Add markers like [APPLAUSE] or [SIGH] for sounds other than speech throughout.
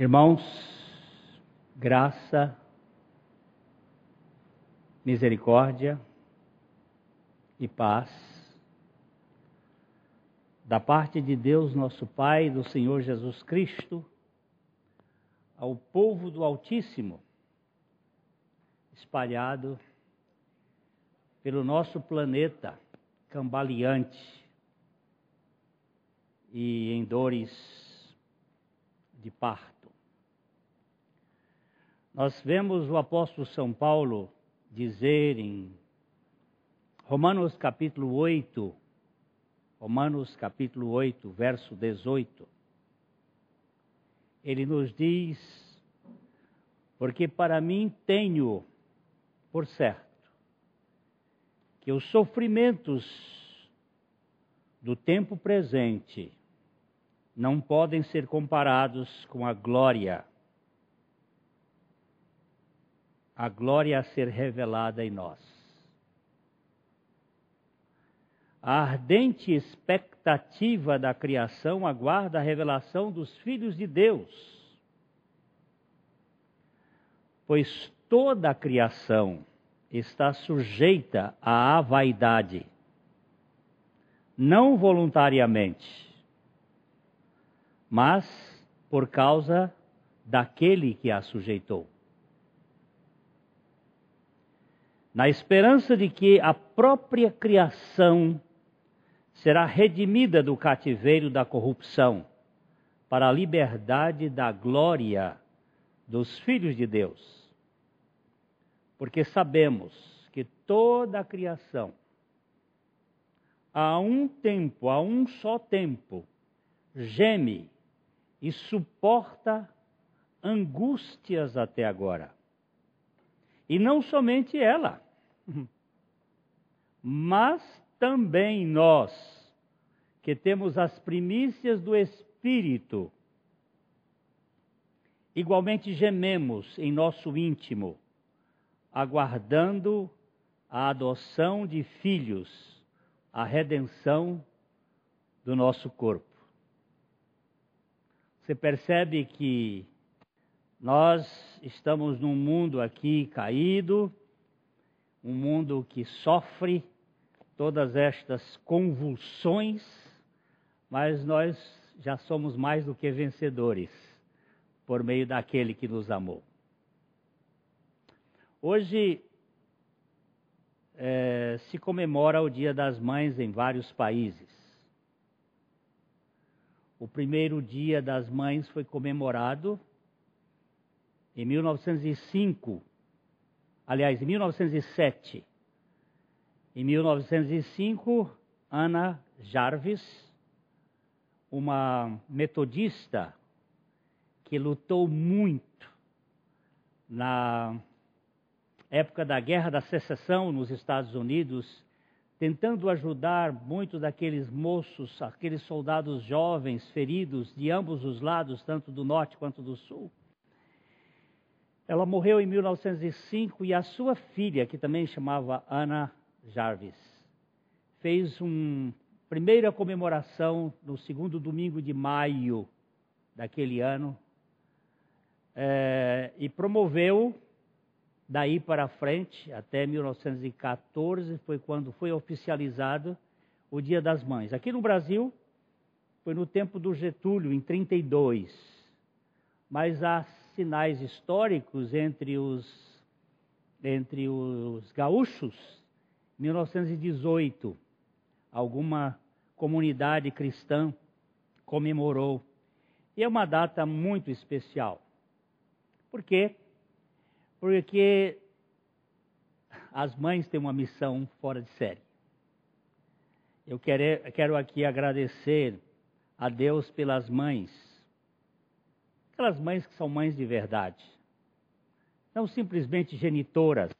Irmãos, graça, misericórdia e paz da parte de Deus, nosso Pai, do Senhor Jesus Cristo, ao povo do Altíssimo, espalhado pelo nosso planeta cambaleante e em dores de parto. Nós vemos o apóstolo São Paulo dizer em Romanos capítulo 8, Romanos capítulo 8, verso 18. Ele nos diz: Porque para mim tenho por certo que os sofrimentos do tempo presente não podem ser comparados com a glória a glória a ser revelada em nós. A ardente expectativa da criação aguarda a revelação dos filhos de Deus. Pois toda a criação está sujeita à vaidade, não voluntariamente, mas por causa daquele que a sujeitou. Na esperança de que a própria criação será redimida do cativeiro da corrupção para a liberdade da glória dos filhos de Deus. Porque sabemos que toda a criação, a um tempo, a um só tempo, geme e suporta angústias até agora. E não somente ela mas também nós, que temos as primícias do Espírito, igualmente gememos em nosso íntimo, aguardando a adoção de filhos, a redenção do nosso corpo. Você percebe que nós estamos num mundo aqui caído, um mundo que sofre todas estas convulsões, mas nós já somos mais do que vencedores por meio daquele que nos amou. Hoje é, se comemora o Dia das Mães em vários países. O primeiro Dia das Mães foi comemorado em 1905 aliás, em 1907. Em 1905, Ana Jarvis, uma metodista que lutou muito na época da Guerra da Secessão nos Estados Unidos, tentando ajudar muitos daqueles moços, aqueles soldados jovens feridos de ambos os lados, tanto do norte quanto do sul. Ela morreu em 1905 e a sua filha, que também chamava Ana Jarvis, fez uma primeira comemoração no segundo domingo de maio daquele ano é, e promoveu daí para frente, até 1914, foi quando foi oficializado o Dia das Mães. Aqui no Brasil, foi no tempo do Getúlio, em 32. Mas a sinais históricos entre os, entre os gaúchos, 1918, alguma comunidade cristã comemorou. E é uma data muito especial. Por quê? Porque as mães têm uma missão fora de série. Eu quero, quero aqui agradecer a Deus pelas mães Aquelas mães que são mães de verdade. Não simplesmente genitoras,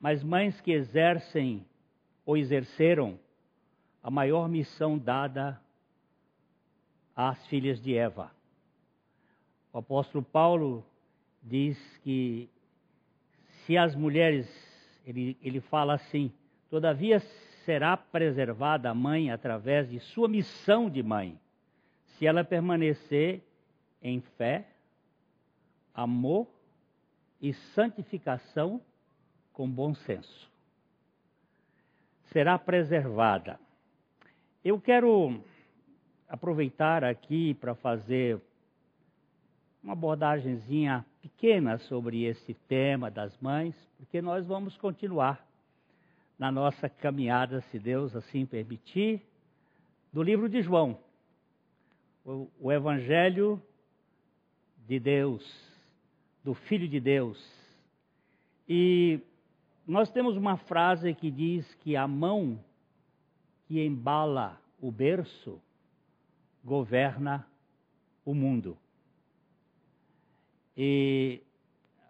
mas mães que exercem ou exerceram a maior missão dada às filhas de Eva. O apóstolo Paulo diz que se as mulheres, ele, ele fala assim, todavia será preservada a mãe através de sua missão de mãe, se ela permanecer em fé, amor e santificação com bom senso. Será preservada. Eu quero aproveitar aqui para fazer uma abordagemzinha pequena sobre esse tema das mães, porque nós vamos continuar na nossa caminhada, se Deus assim permitir, do livro de João, o, o Evangelho de Deus, do Filho de Deus. E nós temos uma frase que diz que a mão que embala o berço governa o mundo. E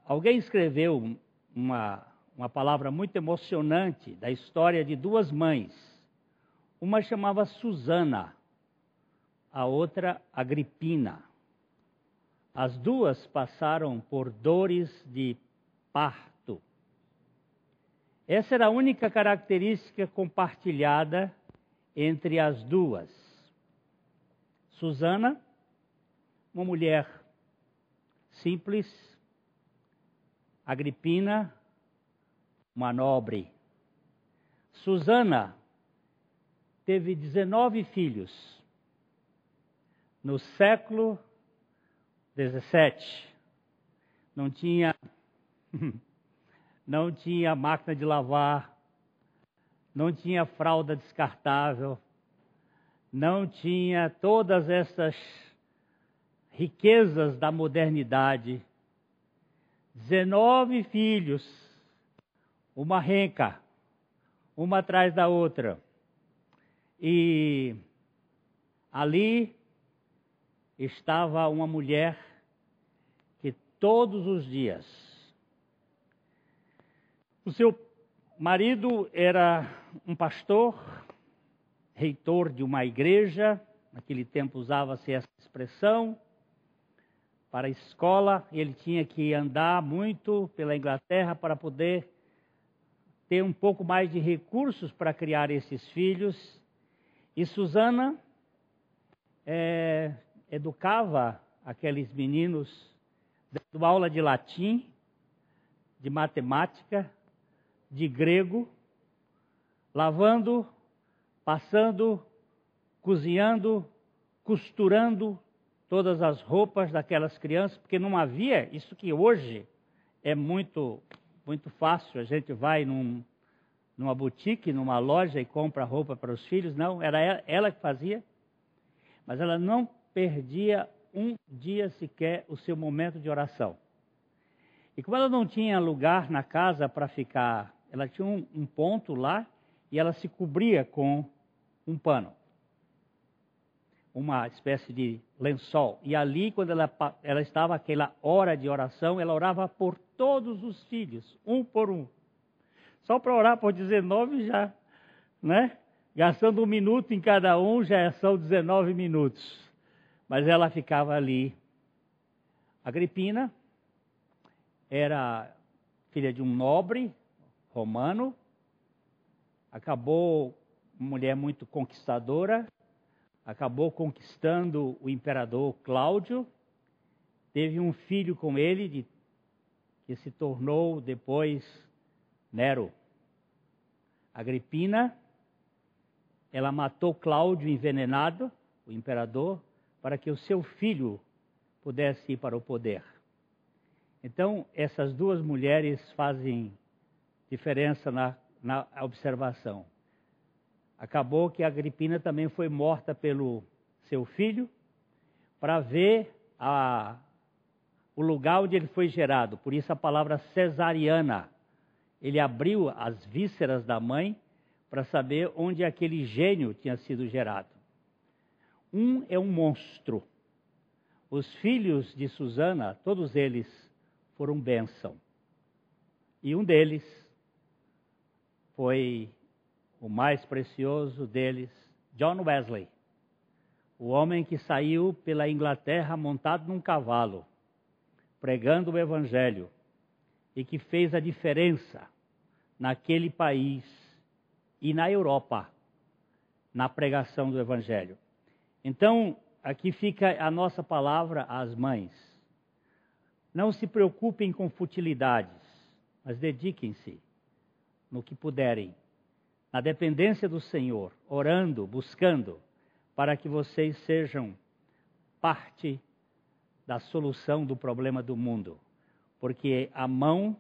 alguém escreveu uma, uma palavra muito emocionante da história de duas mães. Uma chamava Susana, a outra Agripina. As duas passaram por dores de parto. Essa era a única característica compartilhada entre as duas. Susana, uma mulher simples, Agripina, uma nobre. Susana teve 19 filhos. No século 17, não tinha [LAUGHS] não tinha máquina de lavar, não tinha fralda descartável, não tinha todas essas riquezas da modernidade. 19 filhos, uma renca, uma atrás da outra. E ali estava uma mulher todos os dias o seu marido era um pastor, reitor de uma igreja, naquele tempo usava-se essa expressão, para a escola, ele tinha que andar muito pela Inglaterra para poder ter um pouco mais de recursos para criar esses filhos. E Susana é, educava aqueles meninos, dando aula de latim, de matemática, de grego, lavando, passando, cozinhando, costurando todas as roupas daquelas crianças, porque não havia isso que hoje é muito muito fácil. A gente vai num, numa boutique, numa loja e compra roupa para os filhos. Não, era ela, ela que fazia. Mas ela não perdia um dia sequer o seu momento de oração. E como ela não tinha lugar na casa para ficar ela tinha um, um ponto lá e ela se cobria com um pano, uma espécie de lençol. E ali, quando ela, ela estava aquela hora de oração, ela orava por todos os filhos, um por um. Só para orar por 19 já, né? Gastando um minuto em cada um, já são 19 minutos. Mas ela ficava ali. Agripina era filha de um nobre, romano, acabou uma mulher muito conquistadora, acabou conquistando o imperador Cláudio, teve um filho com ele, de, que se tornou depois Nero. Agripina, ela matou Cláudio envenenado, o imperador, para que o seu filho pudesse ir para o poder. Então, essas duas mulheres fazem diferença na, na observação. Acabou que Agripina também foi morta pelo seu filho para ver a, o lugar onde ele foi gerado. Por isso a palavra cesariana. Ele abriu as vísceras da mãe para saber onde aquele gênio tinha sido gerado. Um é um monstro. Os filhos de Susana, todos eles foram bênção. E um deles foi o mais precioso deles, John Wesley, o homem que saiu pela Inglaterra montado num cavalo, pregando o Evangelho e que fez a diferença naquele país e na Europa na pregação do Evangelho. Então, aqui fica a nossa palavra às mães. Não se preocupem com futilidades, mas dediquem-se no que puderem, na dependência do Senhor, orando, buscando, para que vocês sejam parte da solução do problema do mundo. Porque a mão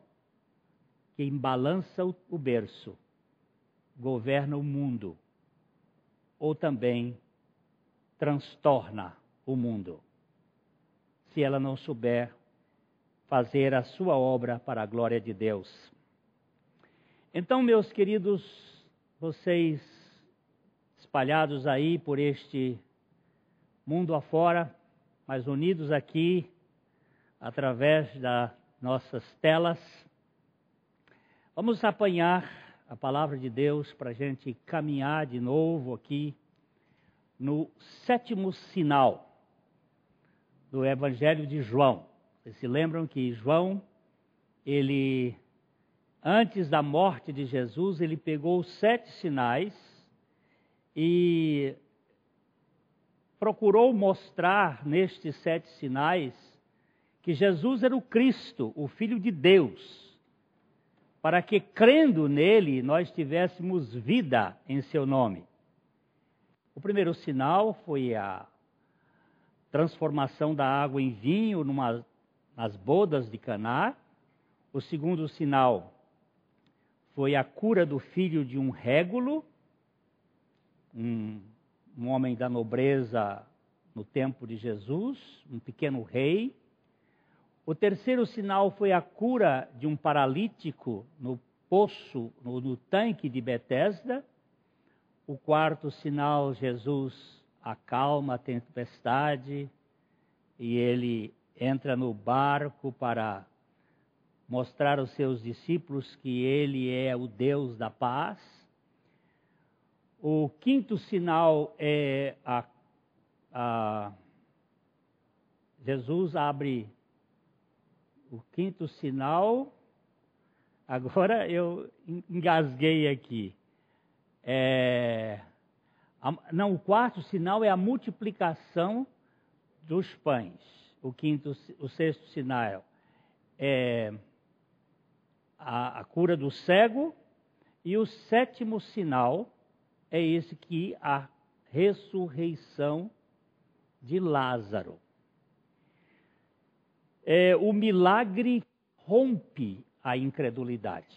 que embalança o berço governa o mundo, ou também transtorna o mundo, se ela não souber fazer a sua obra para a glória de Deus. Então, meus queridos, vocês espalhados aí por este mundo afora, mas unidos aqui através das nossas telas, vamos apanhar a palavra de Deus para a gente caminhar de novo aqui no sétimo sinal do Evangelho de João. Vocês se lembram que João, ele, antes da morte de Jesus, ele pegou sete sinais e procurou mostrar nestes sete sinais que Jesus era o Cristo, o Filho de Deus, para que crendo nele nós tivéssemos vida em seu nome. O primeiro sinal foi a transformação da água em vinho numa nas bodas de Caná. O segundo sinal foi a cura do filho de um régulo, um, um homem da nobreza no tempo de Jesus, um pequeno rei. O terceiro sinal foi a cura de um paralítico no poço, no, no tanque de Betesda. O quarto sinal, Jesus acalma a tempestade e ele entra no barco para mostrar aos seus discípulos que ele é o Deus da paz. O quinto sinal é a, a Jesus abre o quinto sinal. Agora eu engasguei aqui. É, a, não, o quarto sinal é a multiplicação dos pães o quinto, o sexto sinal é a, a cura do cego e o sétimo sinal é esse que a ressurreição de Lázaro. É, o milagre rompe a incredulidade.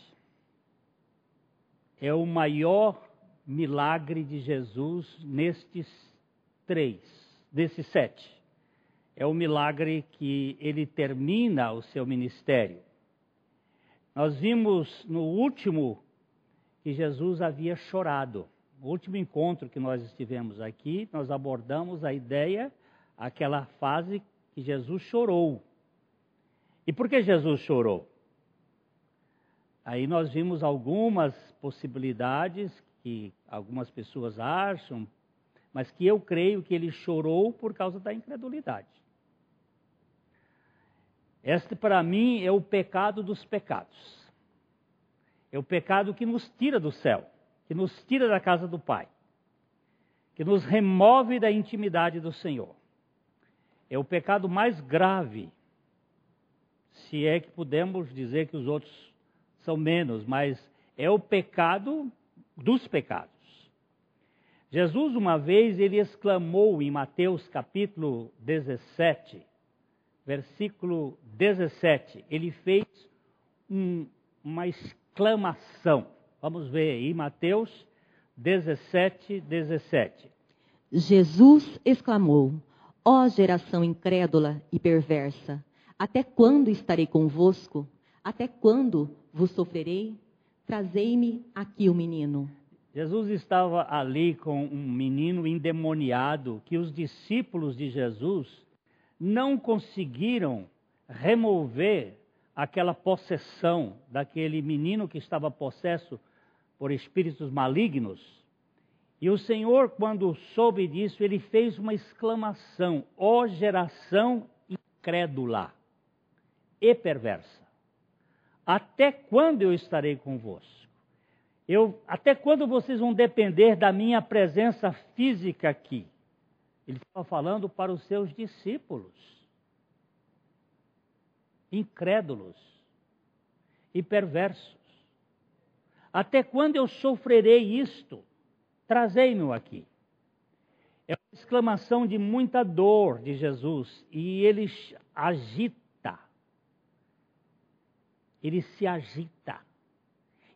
É o maior milagre de Jesus nestes três, desses sete é o milagre que ele termina o seu ministério. Nós vimos no último que Jesus havia chorado. No último encontro que nós estivemos aqui, nós abordamos a ideia, aquela fase que Jesus chorou. E por que Jesus chorou? Aí nós vimos algumas possibilidades que algumas pessoas acham, mas que eu creio que ele chorou por causa da incredulidade. Este, para mim, é o pecado dos pecados. É o pecado que nos tira do céu, que nos tira da casa do Pai, que nos remove da intimidade do Senhor. É o pecado mais grave, se é que podemos dizer que os outros são menos, mas é o pecado dos pecados. Jesus, uma vez, ele exclamou em Mateus capítulo 17, versículo 17, ele fez um, uma exclamação. Vamos ver aí, Mateus 17, 17. Jesus exclamou: Ó geração incrédula e perversa, até quando estarei convosco? Até quando vos sofrerei? Trazei-me aqui o menino. Jesus estava ali com um menino endemoniado que os discípulos de Jesus não conseguiram remover aquela possessão daquele menino que estava possesso por espíritos malignos. E o Senhor, quando soube disso, ele fez uma exclamação: ó oh, geração incrédula e perversa, até quando eu estarei convosco? Eu, até quando vocês vão depender da minha presença física aqui? Ele estava falando para os seus discípulos. incrédulos e perversos. Até quando eu sofrerei isto? Trazei-me aqui. É uma exclamação de muita dor de Jesus e ele agita. Ele se agita.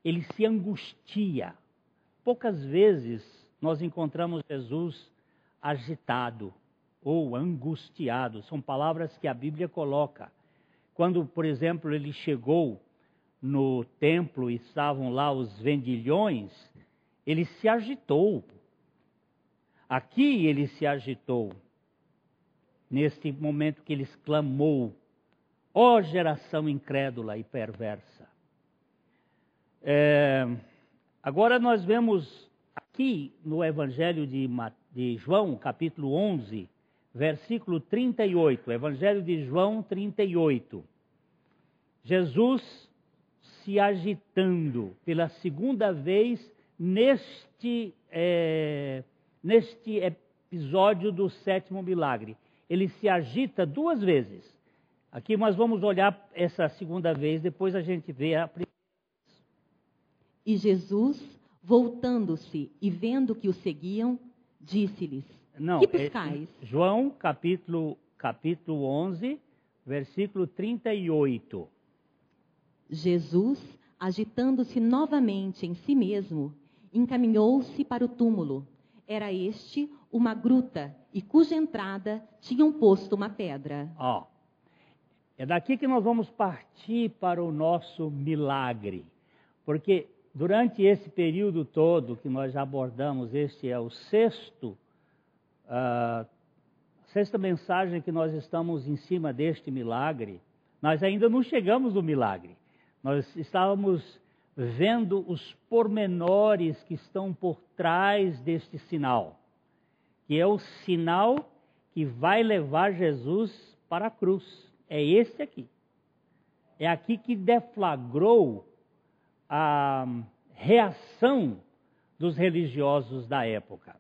Ele se angustia. Poucas vezes nós encontramos Jesus agitado ou angustiado. São palavras que a Bíblia coloca. Quando, por exemplo, ele chegou no templo e estavam lá os vendilhões, ele se agitou. Aqui ele se agitou, neste momento que ele exclamou: Ó geração incrédula e perversa. É, agora nós vemos aqui no Evangelho de, de João, capítulo 11, versículo 38, Evangelho de João 38. Jesus se agitando pela segunda vez neste, é, neste episódio do sétimo milagre. Ele se agita duas vezes. Aqui nós vamos olhar essa segunda vez, depois a gente vê a primeira. E Jesus, voltando-se e vendo que o seguiam, disse-lhes: Não, que é buscais? É, João capítulo, capítulo 11, versículo 38. Jesus, agitando-se novamente em si mesmo, encaminhou-se para o túmulo. Era este uma gruta e cuja entrada tinham posto uma pedra. Ó, oh, é daqui que nós vamos partir para o nosso milagre, porque durante esse período todo que nós já abordamos, este é o sexto, uh, sexta mensagem que nós estamos em cima deste milagre. Nós ainda não chegamos no milagre. Nós estávamos vendo os pormenores que estão por trás deste sinal, que é o sinal que vai levar Jesus para a cruz. É esse aqui. É aqui que deflagrou a reação dos religiosos da época.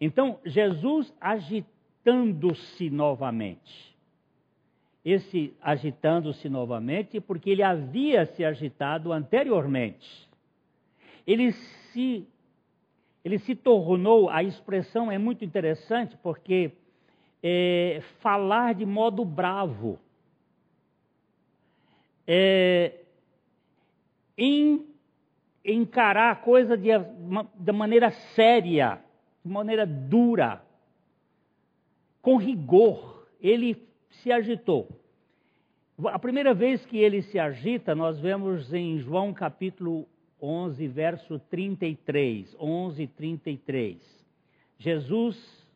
Então, Jesus agitando-se novamente esse agitando-se novamente, porque ele havia se agitado anteriormente. Ele se, ele se tornou, a expressão é muito interessante, porque é, falar de modo bravo, é, em, encarar a coisa de, de maneira séria, de maneira dura, com rigor. Ele se agitou. A primeira vez que ele se agita, nós vemos em João capítulo 11, verso 33. 11, 33. Jesus.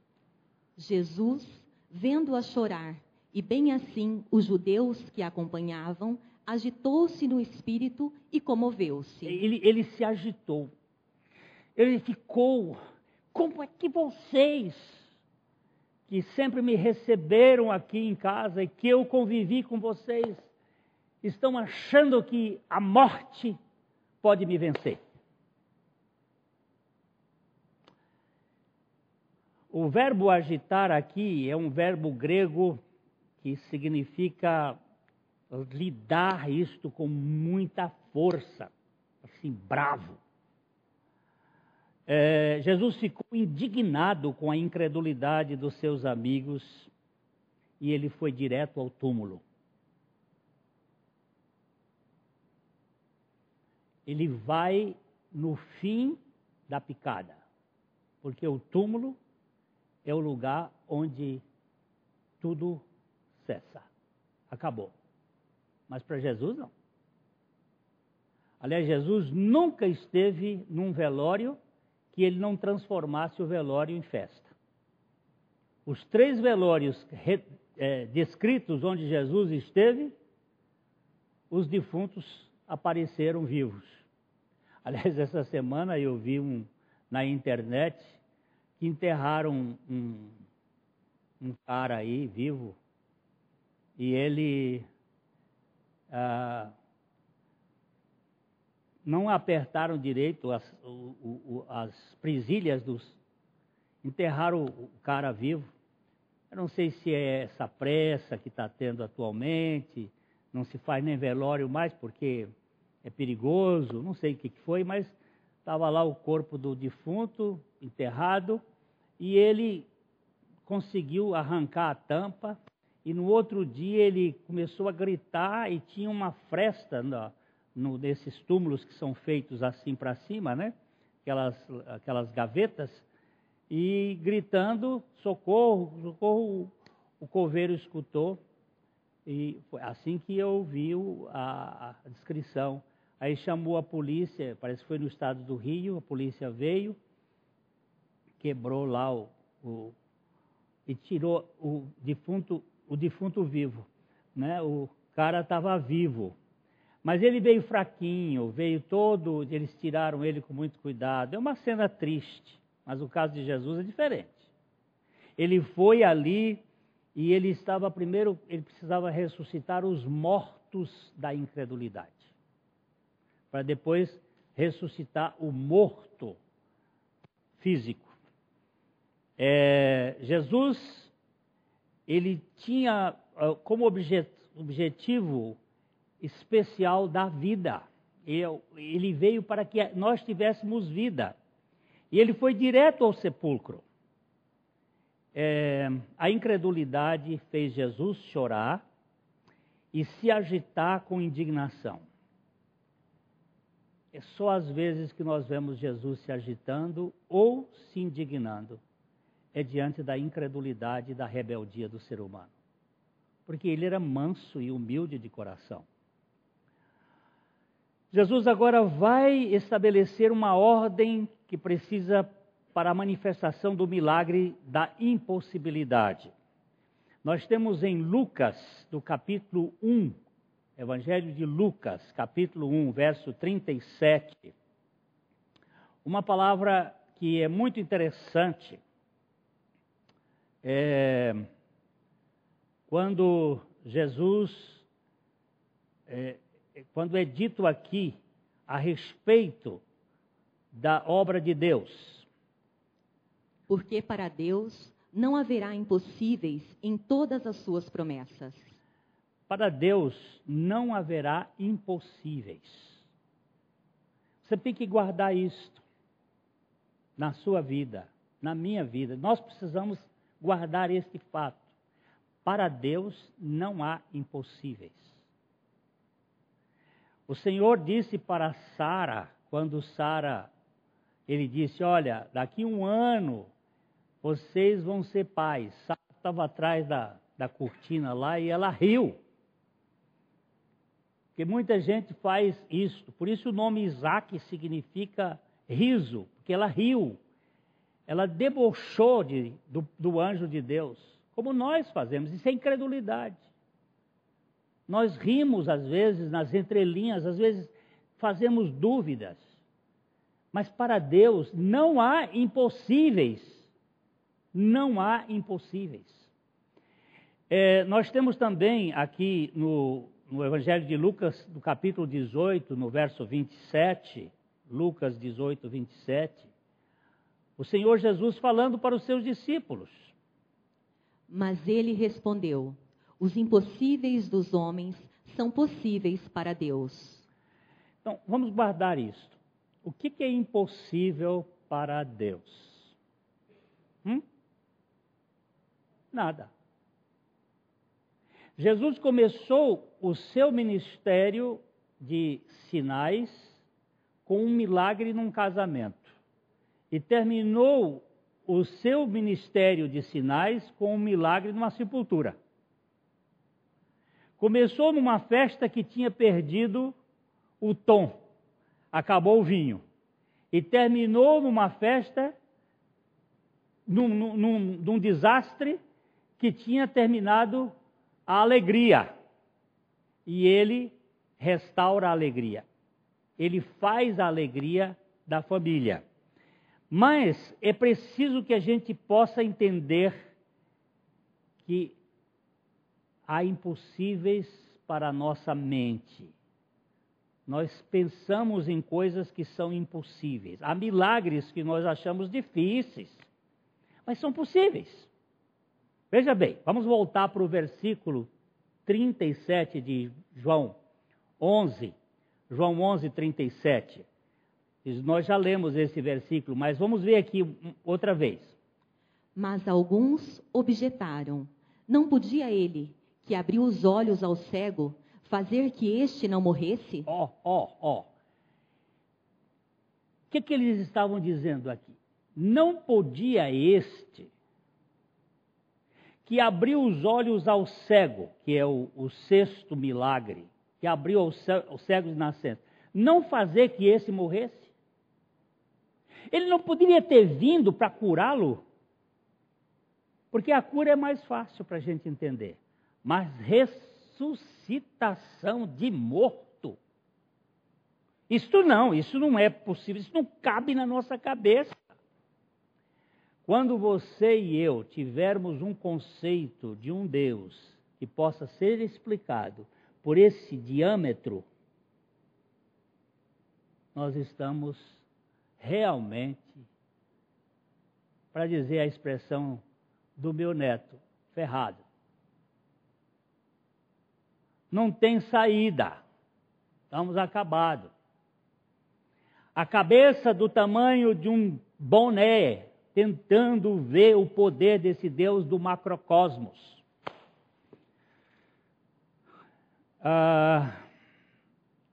Jesus, vendo-a chorar, e bem assim os judeus que a acompanhavam, agitou-se no espírito e comoveu-se. Ele, ele se agitou. Ele ficou. Como é que vocês que sempre me receberam aqui em casa e que eu convivi com vocês, estão achando que a morte pode me vencer. O verbo agitar aqui é um verbo grego que significa lidar isto com muita força, assim, bravo é, Jesus ficou indignado com a incredulidade dos seus amigos e ele foi direto ao túmulo. Ele vai no fim da picada, porque o túmulo é o lugar onde tudo cessa, acabou. Mas para Jesus não. Aliás, Jesus nunca esteve num velório que ele não transformasse o velório em festa. Os três velórios é, descritos onde Jesus esteve, os defuntos apareceram vivos. Aliás, essa semana eu vi um, na internet que enterraram um, um cara aí vivo e ele ah, não apertaram direito as, o, o, as presilhas dos. enterraram o cara vivo. Eu não sei se é essa pressa que está tendo atualmente, não se faz nem velório mais porque é perigoso, não sei o que foi, mas estava lá o corpo do defunto enterrado e ele conseguiu arrancar a tampa e no outro dia ele começou a gritar e tinha uma fresta no, no, nesses túmulos que são feitos assim para cima, né? Aquelas, aquelas gavetas, e gritando: socorro, socorro. O coveiro escutou, e foi assim que eu ouvi a, a descrição. Aí chamou a polícia, parece que foi no estado do Rio, a polícia veio, quebrou lá o, o e tirou o defunto, o defunto vivo. Né? O cara estava vivo. Mas ele veio fraquinho, veio todo, eles tiraram ele com muito cuidado. É uma cena triste, mas o caso de Jesus é diferente. Ele foi ali e ele estava primeiro, ele precisava ressuscitar os mortos da incredulidade. Para depois ressuscitar o morto físico. É, Jesus, ele tinha ah, como objetivo especial da vida. Ele veio para que nós tivéssemos vida. E ele foi direto ao sepulcro. É, a incredulidade fez Jesus chorar e se agitar com indignação. É só às vezes que nós vemos Jesus se agitando ou se indignando. É diante da incredulidade e da rebeldia do ser humano. Porque ele era manso e humilde de coração. Jesus agora vai estabelecer uma ordem que precisa para a manifestação do milagre da impossibilidade. Nós temos em Lucas, do capítulo 1, Evangelho de Lucas, capítulo 1, verso 37, uma palavra que é muito interessante. É, quando Jesus é, quando é dito aqui a respeito da obra de Deus. Porque para Deus não haverá impossíveis em todas as suas promessas. Para Deus não haverá impossíveis. Você tem que guardar isto na sua vida, na minha vida. Nós precisamos guardar este fato. Para Deus não há impossíveis. O Senhor disse para Sara, quando Sara, ele disse: Olha, daqui um ano vocês vão ser pais. Sara estava atrás da, da cortina lá e ela riu. Porque muita gente faz isso. Por isso o nome Isaac significa riso, porque ela riu. Ela debochou de, do, do anjo de Deus, como nós fazemos. Isso é incredulidade. Nós rimos às vezes nas entrelinhas, às vezes fazemos dúvidas. Mas para Deus não há impossíveis. Não há impossíveis. É, nós temos também aqui no, no Evangelho de Lucas, no capítulo 18, no verso 27, Lucas 18, 27, o Senhor Jesus falando para os seus discípulos. Mas ele respondeu: os impossíveis dos homens são possíveis para Deus. Então, vamos guardar isto. O que, que é impossível para Deus? Hum? Nada. Jesus começou o seu ministério de sinais com um milagre num casamento e terminou o seu ministério de sinais com um milagre numa sepultura. Começou numa festa que tinha perdido o tom, acabou o vinho. E terminou numa festa, num, num, num desastre, que tinha terminado a alegria. E ele restaura a alegria. Ele faz a alegria da família. Mas é preciso que a gente possa entender que há impossíveis para a nossa mente. Nós pensamos em coisas que são impossíveis. Há milagres que nós achamos difíceis, mas são possíveis. Veja bem, vamos voltar para o versículo 37 de João 11. João 11, 37. Nós já lemos esse versículo, mas vamos ver aqui outra vez. Mas alguns objetaram: Não podia ele, que abriu os olhos ao cego, fazer que este não morresse? Ó, ó, ó. O que, que eles estavam dizendo aqui? Não podia este, que abriu os olhos ao cego, que é o, o sexto milagre, que abriu aos cegos de nascença, não fazer que esse morresse? Ele não poderia ter vindo para curá-lo? Porque a cura é mais fácil para a gente entender. Mas ressuscitação de morto. Isto não, isso não é possível, isso não cabe na nossa cabeça. Quando você e eu tivermos um conceito de um Deus que possa ser explicado por esse diâmetro, nós estamos realmente, para dizer a expressão do meu neto, ferrado. Não tem saída. Estamos acabados. A cabeça do tamanho de um boné, tentando ver o poder desse Deus do macrocosmos. Ah,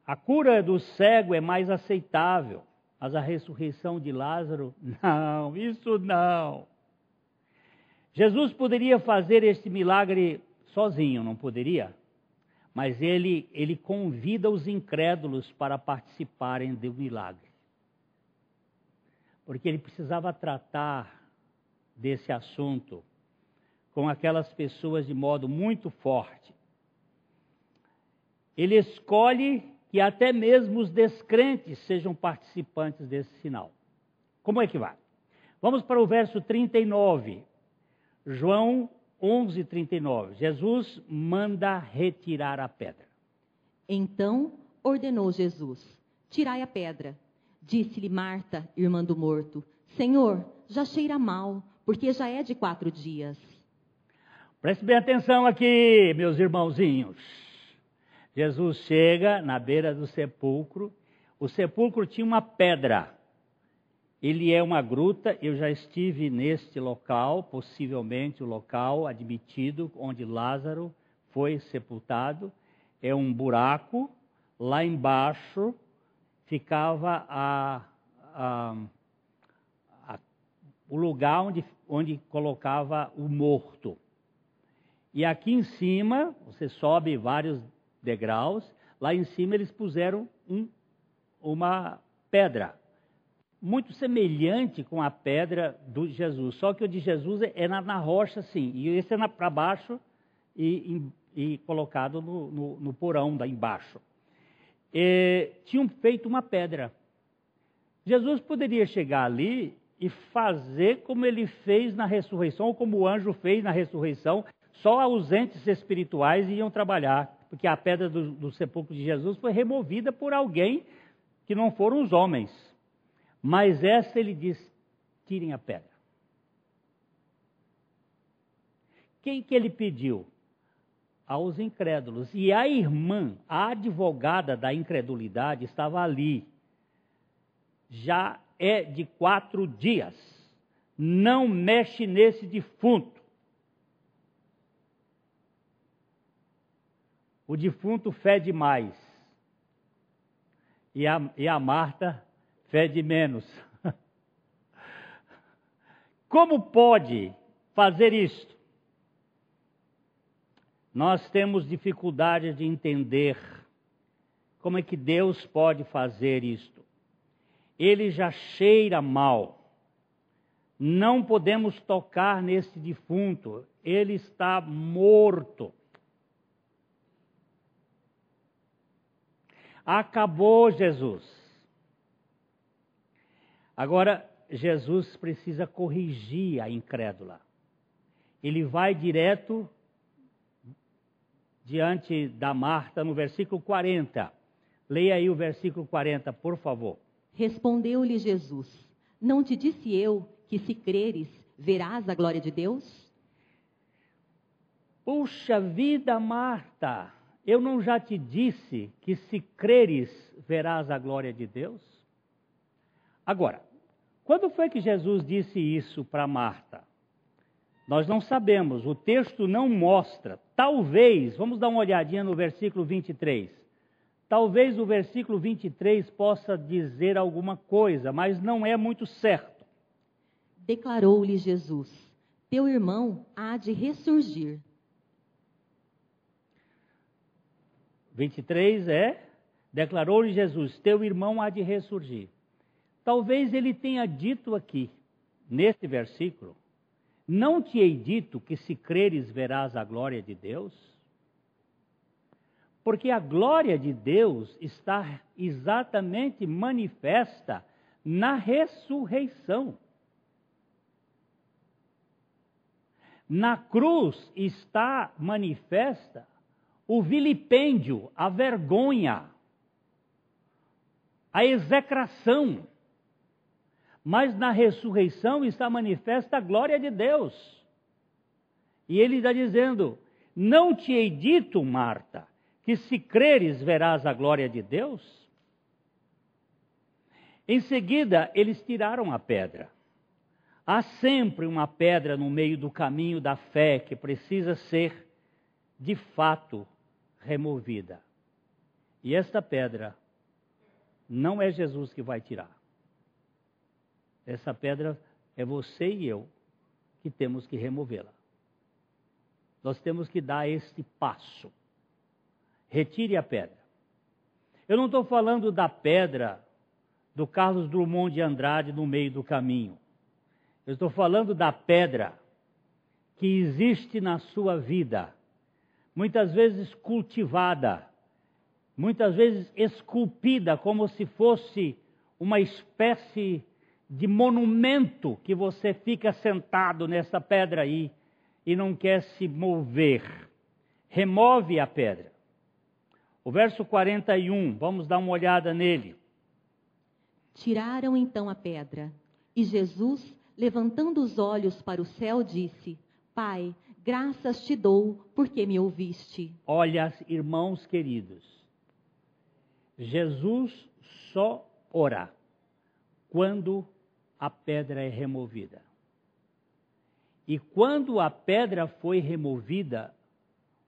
a cura do cego é mais aceitável, mas a ressurreição de Lázaro, [LAUGHS] não, isso não. Jesus poderia fazer este milagre sozinho, não poderia? Mas ele, ele convida os incrédulos para participarem do milagre. Porque ele precisava tratar desse assunto com aquelas pessoas de modo muito forte. Ele escolhe que até mesmo os descrentes sejam participantes desse sinal. Como é que vai? Vamos para o verso 39. João 11, 39. Jesus manda retirar a pedra. Então ordenou Jesus: Tirai a pedra. Disse-lhe Marta, irmã do morto: Senhor, já cheira mal, porque já é de quatro dias. Preste bem atenção aqui, meus irmãozinhos. Jesus chega na beira do sepulcro. O sepulcro tinha uma pedra. Ele é uma gruta, eu já estive neste local, possivelmente o local admitido onde Lázaro foi sepultado. É um buraco, lá embaixo ficava a, a, a, o lugar onde, onde colocava o morto. E aqui em cima, você sobe vários degraus, lá em cima eles puseram um, uma pedra muito semelhante com a pedra do Jesus, só que o de Jesus é na, na rocha, sim, e esse é para baixo e, e, e, colocado no, no, no porão da embaixo. E, tinham feito uma pedra. Jesus poderia chegar ali e fazer como ele fez na ressurreição, ou como o anjo fez na ressurreição, só ausentes espirituais iam trabalhar, porque a pedra do, do sepulcro de Jesus foi removida por alguém que não foram os homens. Mas essa ele diz: tirem a pedra. Quem que ele pediu? Aos incrédulos. E a irmã, a advogada da incredulidade, estava ali. Já é de quatro dias. Não mexe nesse defunto. O defunto fede mais. E a, e a Marta fede menos. [LAUGHS] Como pode fazer isto? Nós temos dificuldade de entender como é que Deus pode fazer isto. Ele já cheira mal. Não podemos tocar nesse defunto, ele está morto. Acabou Jesus. Agora, Jesus precisa corrigir a incrédula. Ele vai direto diante da Marta no versículo 40. Leia aí o versículo 40, por favor. Respondeu-lhe Jesus: Não te disse eu que se creres, verás a glória de Deus? Puxa vida, Marta, eu não já te disse que se creres verás a glória de Deus? Agora, quando foi que Jesus disse isso para Marta? Nós não sabemos, o texto não mostra. Talvez, vamos dar uma olhadinha no versículo 23. Talvez o versículo 23 possa dizer alguma coisa, mas não é muito certo. Declarou-lhe Jesus: Teu irmão há de ressurgir. 23 é: Declarou-lhe Jesus: Teu irmão há de ressurgir. Talvez ele tenha dito aqui, neste versículo, não te hei dito que se creres verás a glória de Deus? Porque a glória de Deus está exatamente manifesta na ressurreição. Na cruz está manifesta o vilipêndio, a vergonha, a execração mas na ressurreição está manifesta a glória de Deus. E ele está dizendo: Não te hei dito, Marta, que se creres verás a glória de Deus? Em seguida, eles tiraram a pedra. Há sempre uma pedra no meio do caminho da fé que precisa ser, de fato, removida. E esta pedra não é Jesus que vai tirar. Essa pedra é você e eu que temos que removê-la. Nós temos que dar este passo. Retire a pedra. Eu não estou falando da pedra do Carlos Drummond de Andrade no meio do caminho. Eu estou falando da pedra que existe na sua vida, muitas vezes cultivada, muitas vezes esculpida como se fosse uma espécie de monumento que você fica sentado nessa pedra aí e não quer se mover. Remove a pedra. O verso 41, vamos dar uma olhada nele. Tiraram então a pedra, e Jesus, levantando os olhos para o céu, disse: Pai, graças te dou porque me ouviste. Olha, irmãos queridos, Jesus só ora quando a pedra é removida. E quando a pedra foi removida,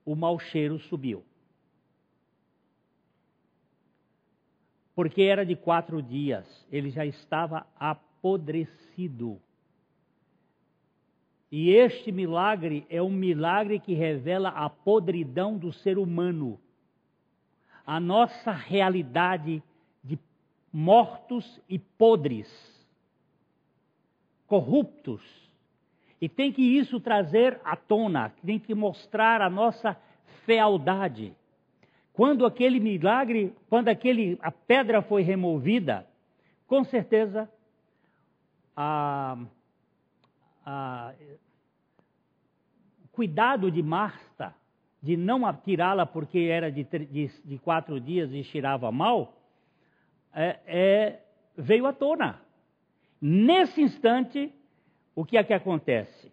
o mau cheiro subiu. Porque era de quatro dias, ele já estava apodrecido. E este milagre é um milagre que revela a podridão do ser humano, a nossa realidade de mortos e podres corruptos. E tem que isso trazer à tona, tem que mostrar a nossa fealdade. Quando aquele milagre, quando aquele, a pedra foi removida, com certeza a, a, cuidado de Marta de não tirá-la porque era de, de, de, quatro dias e cheirava mal, é, é, veio à tona. Nesse instante, o que é que acontece?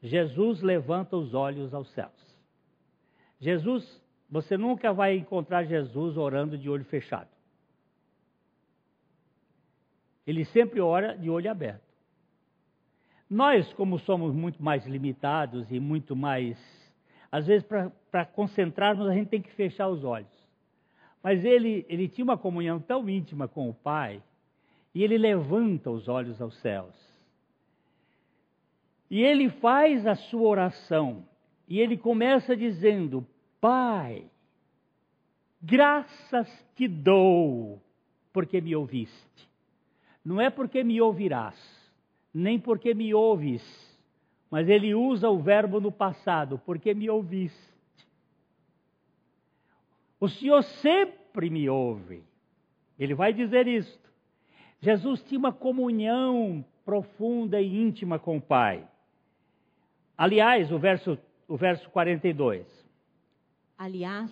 Jesus levanta os olhos aos céus. Jesus, você nunca vai encontrar Jesus orando de olho fechado. Ele sempre ora de olho aberto. Nós, como somos muito mais limitados e muito mais. Às vezes, para concentrarmos, a gente tem que fechar os olhos. Mas ele, ele tinha uma comunhão tão íntima com o Pai e ele levanta os olhos aos céus. E ele faz a sua oração. E ele começa dizendo: Pai, graças te dou, porque me ouviste. Não é porque me ouvirás, nem porque me ouves, mas ele usa o verbo no passado, porque me ouviste. O Senhor sempre me ouve. Ele vai dizer isto. Jesus tinha uma comunhão profunda e íntima com o Pai. Aliás, o verso, o verso 42. Aliás,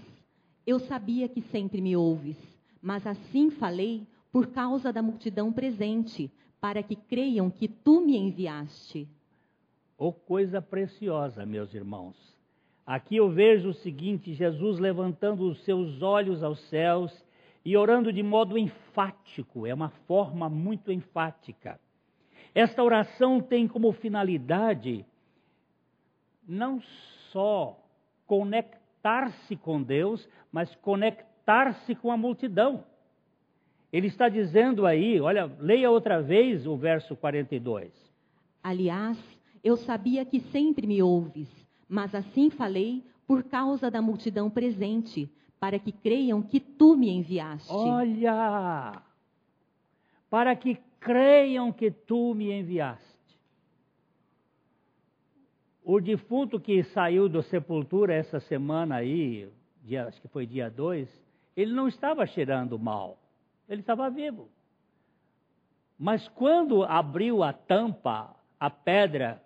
eu sabia que sempre me ouves, mas assim falei por causa da multidão presente, para que creiam que tu me enviaste. Oh, coisa preciosa, meus irmãos. Aqui eu vejo o seguinte: Jesus levantando os seus olhos aos céus e orando de modo enfático, é uma forma muito enfática. Esta oração tem como finalidade não só conectar-se com Deus, mas conectar-se com a multidão. Ele está dizendo aí, olha, leia outra vez o verso 42. Aliás, eu sabia que sempre me ouves, mas assim falei por causa da multidão presente, para que creiam que tu me enviaste. Olha! Para que creiam que tu me enviaste. O defunto que saiu da sepultura essa semana aí, dia, acho que foi dia 2, ele não estava cheirando mal, ele estava vivo. Mas quando abriu a tampa, a pedra,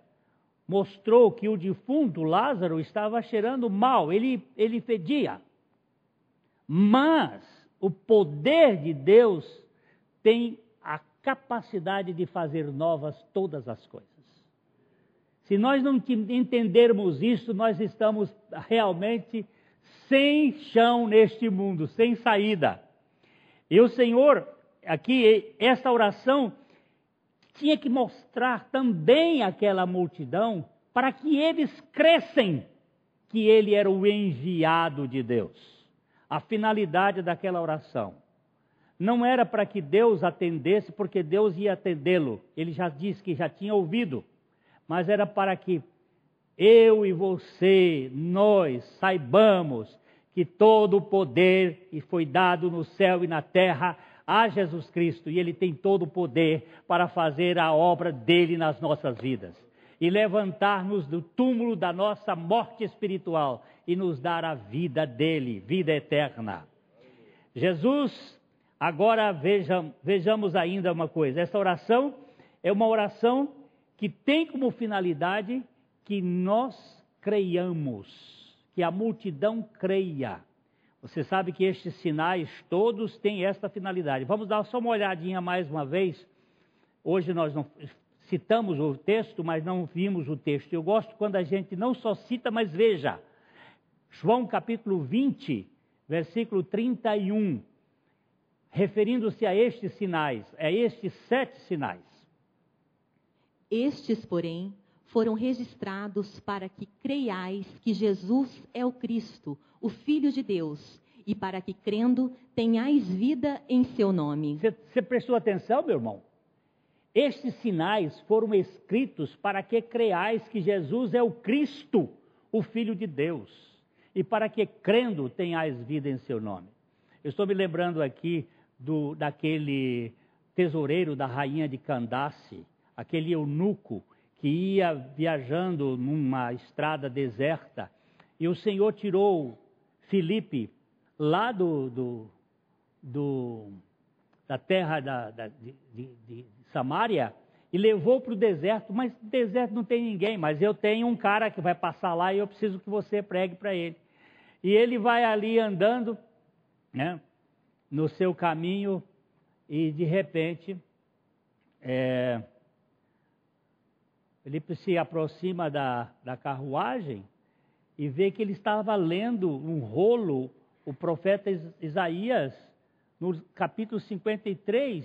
mostrou que o defunto Lázaro estava cheirando mal, ele, ele fedia. Mas o poder de Deus tem a capacidade de fazer novas todas as coisas. Se nós não entendermos isso, nós estamos realmente sem chão neste mundo, sem saída. E o Senhor, aqui, esta oração tinha que mostrar também àquela multidão para que eles crescem que ele era o enviado de Deus. A finalidade daquela oração não era para que Deus atendesse, porque Deus ia atendê-lo. Ele já disse que já tinha ouvido mas era para que eu e você, nós, saibamos que todo o poder foi dado no céu e na terra a Jesus Cristo, e Ele tem todo o poder para fazer a obra dele nas nossas vidas. E levantar-nos do túmulo da nossa morte espiritual e nos dar a vida dele, vida eterna. Jesus, agora veja, vejamos ainda uma coisa: essa oração é uma oração que tem como finalidade que nós creiamos, que a multidão creia. Você sabe que estes sinais todos têm esta finalidade. Vamos dar só uma olhadinha mais uma vez. Hoje nós não citamos o texto, mas não vimos o texto. Eu gosto quando a gente não só cita, mas veja. João capítulo 20, versículo 31, referindo-se a estes sinais, a estes sete sinais. Estes, porém, foram registrados para que creiais que Jesus é o Cristo, o Filho de Deus, e para que, crendo, tenhais vida em seu nome. Você prestou atenção, meu irmão? Estes sinais foram escritos para que creiais que Jesus é o Cristo, o Filho de Deus, e para que, crendo, tenhais vida em seu nome. Eu estou me lembrando aqui do, daquele tesoureiro da rainha de Candace, aquele eunuco que ia viajando numa estrada deserta, e o Senhor tirou Filipe lá do, do, do da terra da, da, de, de, de Samaria e levou para o deserto, mas no deserto não tem ninguém, mas eu tenho um cara que vai passar lá e eu preciso que você pregue para ele. E ele vai ali andando, né, no seu caminho, e de repente, é, ele se aproxima da, da carruagem e vê que ele estava lendo um rolo, o profeta Isaías, no capítulo 53,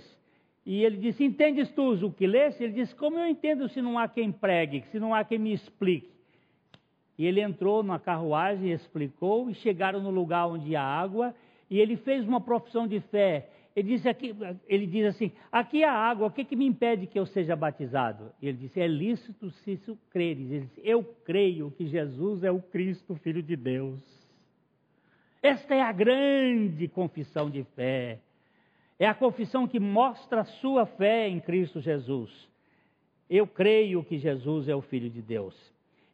e ele disse: Entendes tu o que lesse? Ele disse: Como eu entendo se não há quem pregue, se não há quem me explique? E ele entrou na carruagem, explicou, e chegaram no lugar onde há água, e ele fez uma profissão de fé. Ele, aqui, ele diz assim: aqui há água, o que, que me impede que eu seja batizado? Ele disse: é lícito se isso creres. Ele disse: eu creio que Jesus é o Cristo, Filho de Deus. Esta é a grande confissão de fé. É a confissão que mostra a sua fé em Cristo Jesus. Eu creio que Jesus é o Filho de Deus.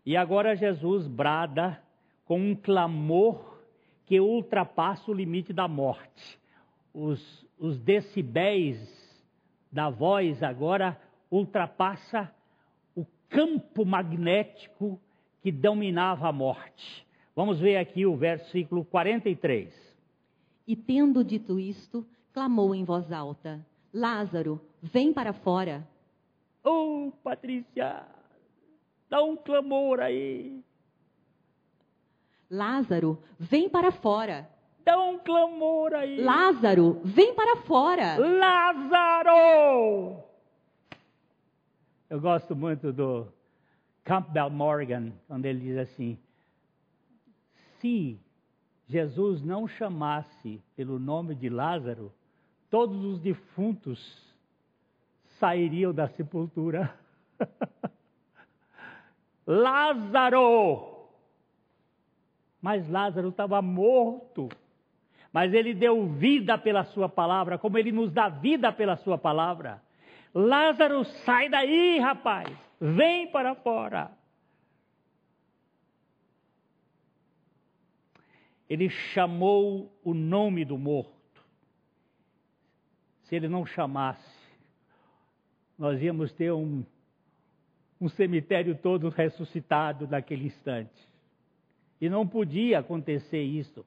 E agora Jesus brada com um clamor que ultrapassa o limite da morte. Os, os decibéis da voz agora ultrapassa o campo magnético que dominava a morte. Vamos ver aqui o versículo 43. E tendo dito isto, clamou em voz alta: Lázaro, vem para fora. Oh, Patrícia, dá um clamor aí. Lázaro, vem para fora. Dá um clamor aí. Lázaro, vem para fora. Lázaro! Eu gosto muito do Campbell Morgan, quando ele diz assim: se Jesus não chamasse pelo nome de Lázaro, todos os defuntos sairiam da sepultura. [LAUGHS] Lázaro! Mas Lázaro estava morto. Mas ele deu vida pela sua palavra, como ele nos dá vida pela sua palavra. Lázaro, sai daí, rapaz. Vem para fora. Ele chamou o nome do morto. Se ele não chamasse, nós íamos ter um, um cemitério todo ressuscitado naquele instante. E não podia acontecer isso,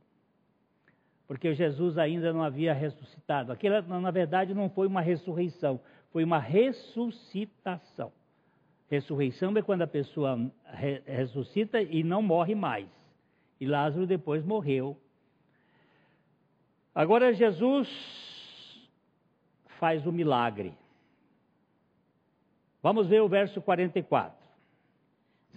porque Jesus ainda não havia ressuscitado. Aquilo, na verdade, não foi uma ressurreição, foi uma ressuscitação. Ressurreição é quando a pessoa ressuscita e não morre mais. E Lázaro depois morreu. Agora Jesus faz o milagre. Vamos ver o verso 44.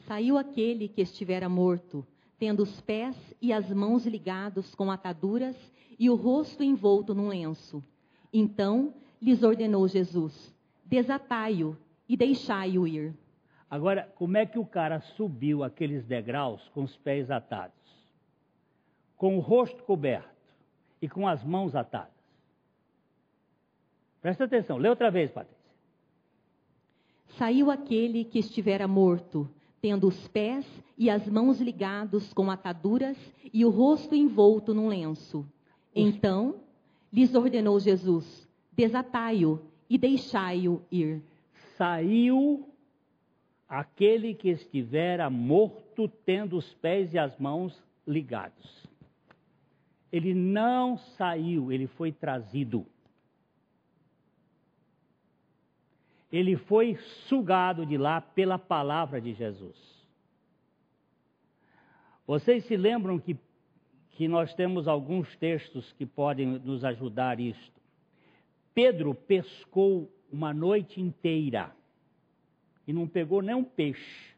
Saiu aquele que estivera morto, tendo os pés e as mãos ligados com ataduras e o rosto envolto num lenço. Então lhes ordenou Jesus: Desatai-o e deixai-o ir. Agora, como é que o cara subiu aqueles degraus com os pés atados? Com o rosto coberto e com as mãos atadas. Presta atenção, lê outra vez, Patrícia. Saiu aquele que estivera morto, tendo os pés e as mãos ligados com ataduras e o rosto envolto num lenço. Então lhes ordenou Jesus: Desatai-o e deixai-o ir. Saiu aquele que estivera morto, tendo os pés e as mãos ligados. Ele não saiu, ele foi trazido. Ele foi sugado de lá pela palavra de Jesus. Vocês se lembram que, que nós temos alguns textos que podem nos ajudar isto. Pedro pescou uma noite inteira e não pegou nem um peixe.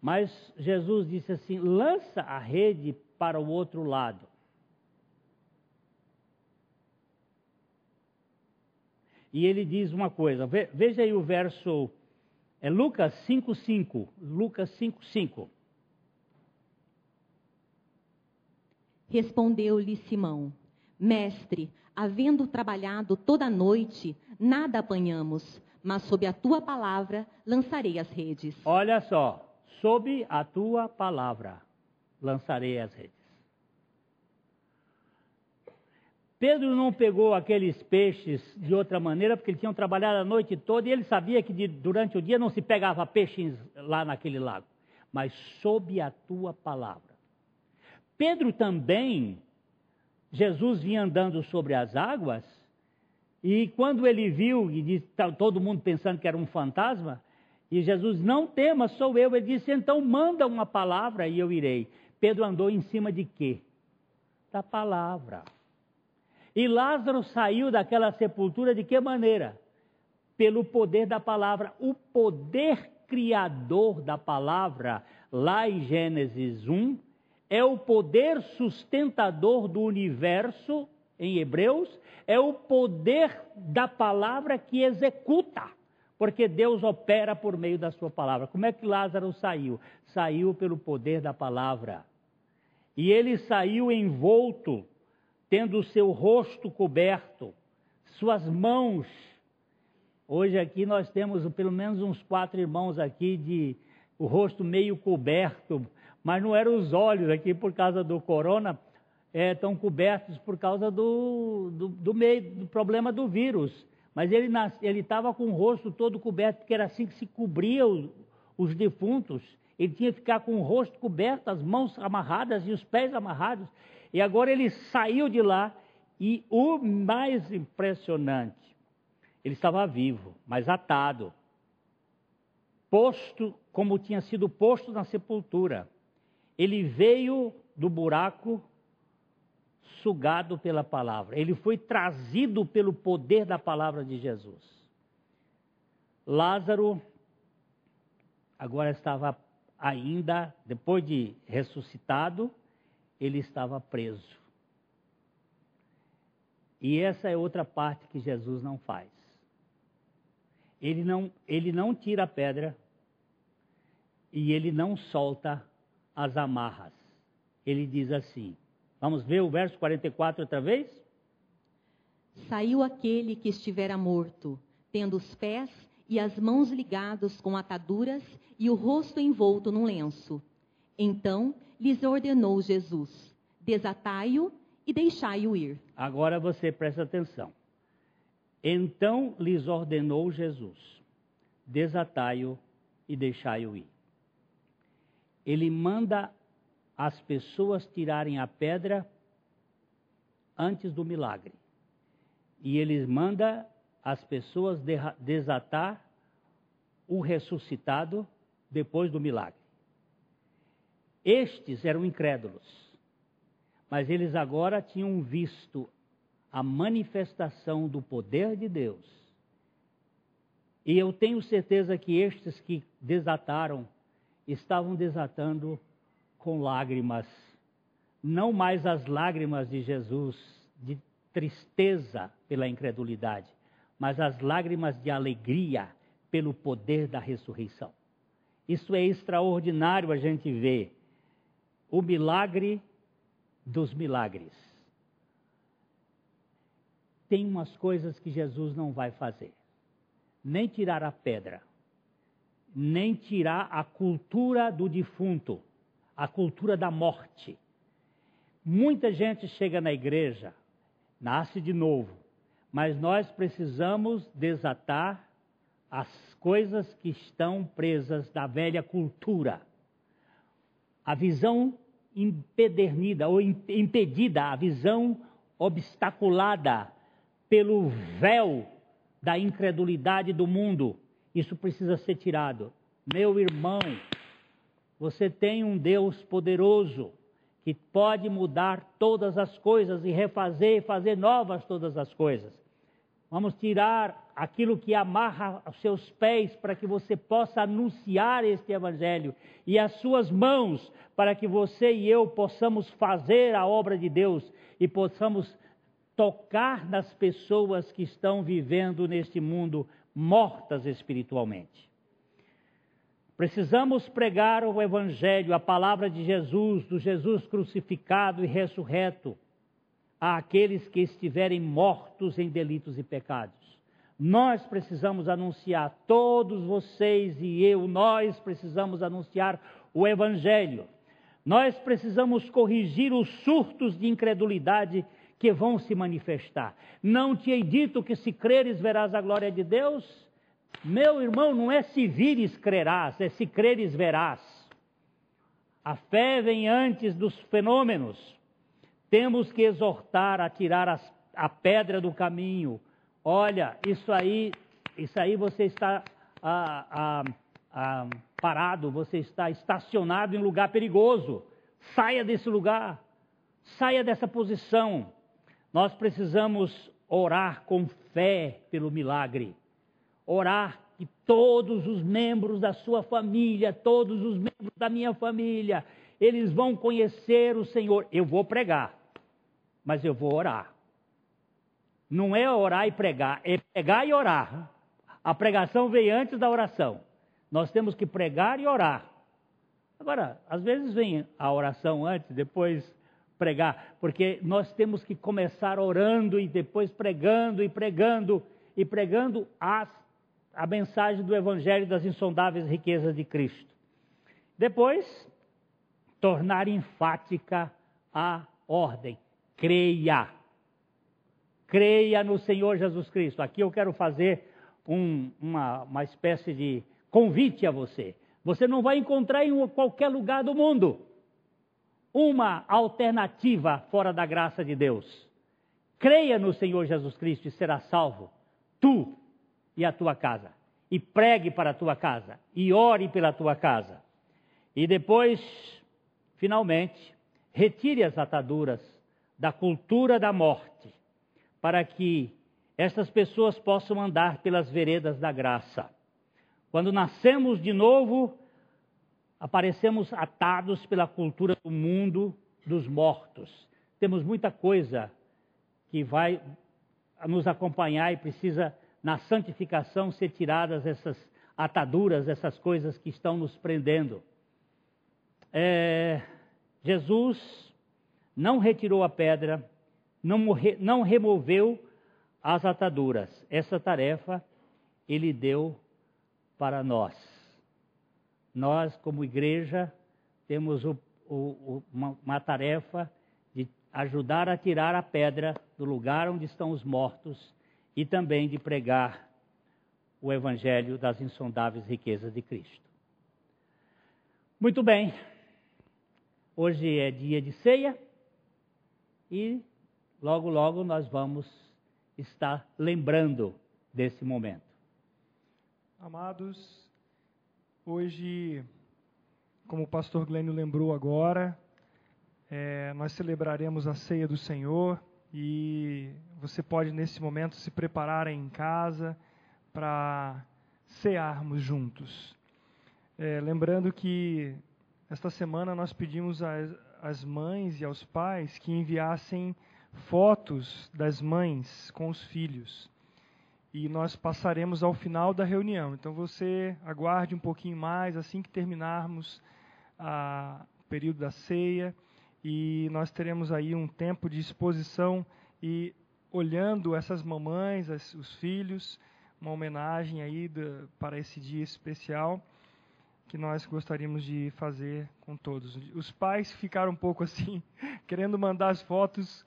Mas Jesus disse assim: lança a rede para o outro lado. E ele diz uma coisa, veja aí o verso, é Lucas 5,5. Lucas 5,5. Respondeu-lhe Simão: Mestre, havendo trabalhado toda a noite, nada apanhamos, mas sob a tua palavra lançarei as redes. Olha só, sob a tua palavra lançarei as redes. Pedro não pegou aqueles peixes de outra maneira, porque eles tinham trabalhado a noite toda e ele sabia que de, durante o dia não se pegava peixes lá naquele lago, mas sob a tua palavra. Pedro também, Jesus vinha andando sobre as águas, e quando ele viu, e disse, tá, todo mundo pensando que era um fantasma, e Jesus, não tema, sou eu. Ele disse, então manda uma palavra e eu irei. Pedro andou em cima de quê? Da palavra. E Lázaro saiu daquela sepultura de que maneira? Pelo poder da palavra. O poder criador da palavra, lá em Gênesis 1, é o poder sustentador do universo, em Hebreus, é o poder da palavra que executa porque Deus opera por meio da sua palavra. Como é que Lázaro saiu? Saiu pelo poder da palavra. E ele saiu envolto, tendo o seu rosto coberto, suas mãos. Hoje aqui nós temos pelo menos uns quatro irmãos aqui de o rosto meio coberto, mas não eram os olhos aqui por causa do corona, é, estão cobertos por causa do, do, do, meio, do problema do vírus. Mas ele estava com o rosto todo coberto, porque era assim que se cobria os, os defuntos. Ele tinha que ficar com o rosto coberto, as mãos amarradas e os pés amarrados. E agora ele saiu de lá e o mais impressionante, ele estava vivo, mas atado, posto como tinha sido posto na sepultura. ele veio do buraco sugado pela palavra. Ele foi trazido pelo poder da palavra de Jesus. Lázaro agora estava ainda, depois de ressuscitado, ele estava preso. E essa é outra parte que Jesus não faz. Ele não, ele não tira a pedra e ele não solta as amarras. Ele diz assim: Vamos ver o verso 44 outra vez? Saiu aquele que estivera morto, tendo os pés e as mãos ligados com ataduras e o rosto envolto num lenço. Então lhes ordenou Jesus: Desatai-o e deixai-o ir. Agora você presta atenção. Então lhes ordenou Jesus: Desatai-o e deixai-o ir. Ele manda as pessoas tirarem a pedra antes do milagre. E ele manda as pessoas desatar o ressuscitado depois do milagre. Estes eram incrédulos mas eles agora tinham visto a manifestação do poder de Deus. E eu tenho certeza que estes que desataram estavam desatando com lágrimas, não mais as lágrimas de Jesus, de tristeza pela incredulidade, mas as lágrimas de alegria pelo poder da ressurreição. Isso é extraordinário a gente ver. O milagre dos milagres. Tem umas coisas que Jesus não vai fazer. Nem tirar a pedra, nem tirar a cultura do defunto, a cultura da morte. Muita gente chega na igreja, nasce de novo, mas nós precisamos desatar as coisas que estão presas da velha cultura. A visão impedernida ou impedida, a visão obstaculada pelo véu da incredulidade do mundo. Isso precisa ser tirado. Meu irmão, você tem um Deus poderoso que pode mudar todas as coisas e refazer e fazer novas todas as coisas. Vamos tirar aquilo que amarra os seus pés para que você possa anunciar este evangelho e as suas mãos para que você e eu possamos fazer a obra de Deus e possamos tocar nas pessoas que estão vivendo neste mundo mortas espiritualmente. Precisamos pregar o evangelho, a palavra de Jesus, do Jesus crucificado e ressurreto àqueles que estiverem mortos em delitos e pecados. Nós precisamos anunciar, todos vocês e eu, nós precisamos anunciar o Evangelho. Nós precisamos corrigir os surtos de incredulidade que vão se manifestar. Não te hei dito que se creres verás a glória de Deus? Meu irmão, não é se vires crerás, é se creres verás. A fé vem antes dos fenômenos. Temos que exortar a tirar as, a pedra do caminho. Olha, isso aí, isso aí você está ah, ah, ah, parado, você está estacionado em um lugar perigoso. Saia desse lugar, saia dessa posição. Nós precisamos orar com fé pelo milagre. Orar que todos os membros da sua família, todos os membros da minha família, eles vão conhecer o Senhor. Eu vou pregar mas eu vou orar. Não é orar e pregar, é pregar e orar. A pregação vem antes da oração. Nós temos que pregar e orar. Agora, às vezes vem a oração antes, depois pregar, porque nós temos que começar orando e depois pregando e pregando e pregando as, a mensagem do Evangelho das insondáveis riquezas de Cristo. Depois, tornar enfática a ordem creia. Creia no Senhor Jesus Cristo. Aqui eu quero fazer um, uma, uma espécie de convite a você. Você não vai encontrar em qualquer lugar do mundo uma alternativa fora da graça de Deus. Creia no Senhor Jesus Cristo e será salvo, tu e a tua casa. E pregue para a tua casa, e ore pela tua casa. E depois finalmente, retire as ataduras da cultura da morte, para que estas pessoas possam andar pelas veredas da graça. Quando nascemos de novo, aparecemos atados pela cultura do mundo dos mortos. Temos muita coisa que vai nos acompanhar e precisa, na santificação, ser tiradas essas ataduras, essas coisas que estão nos prendendo. É, Jesus não retirou a pedra, não, morre, não removeu as ataduras. Essa tarefa ele deu para nós. Nós, como igreja, temos o, o, uma, uma tarefa de ajudar a tirar a pedra do lugar onde estão os mortos e também de pregar o evangelho das insondáveis riquezas de Cristo. Muito bem. Hoje é dia de ceia e logo logo nós vamos estar lembrando desse momento. Amados, hoje, como o pastor Glênio lembrou agora, é, nós celebraremos a ceia do Senhor e você pode nesse momento se preparar em casa para cearmos juntos. É, lembrando que esta semana nós pedimos às, às mães e aos pais que enviassem fotos das mães com os filhos. E nós passaremos ao final da reunião. Então você aguarde um pouquinho mais, assim que terminarmos o período da ceia, e nós teremos aí um tempo de exposição e olhando essas mamães, os filhos, uma homenagem aí para esse dia especial que nós gostaríamos de fazer com todos. Os pais ficaram um pouco assim, [LAUGHS] querendo mandar as fotos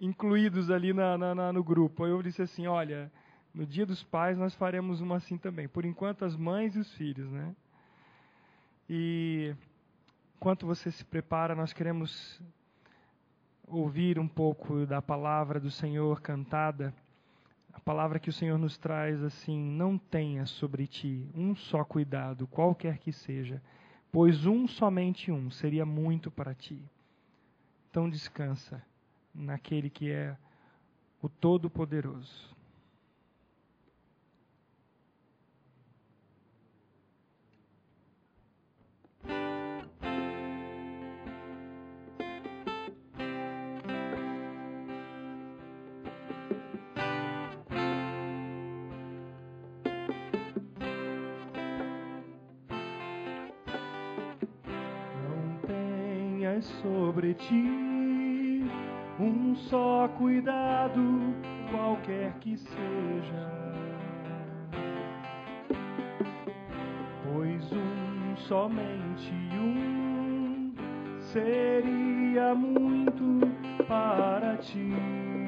incluídos ali na, na, na, no grupo. Eu disse assim, olha, no dia dos pais nós faremos uma assim também. Por enquanto as mães e os filhos, né? E enquanto você se prepara, nós queremos ouvir um pouco da palavra do Senhor cantada. A palavra que o Senhor nos traz assim: não tenha sobre ti um só cuidado, qualquer que seja, pois um somente um seria muito para ti. Então descansa naquele que é o Todo-Poderoso. Sobre ti um só cuidado, qualquer que seja. Pois um, somente um, seria muito para ti.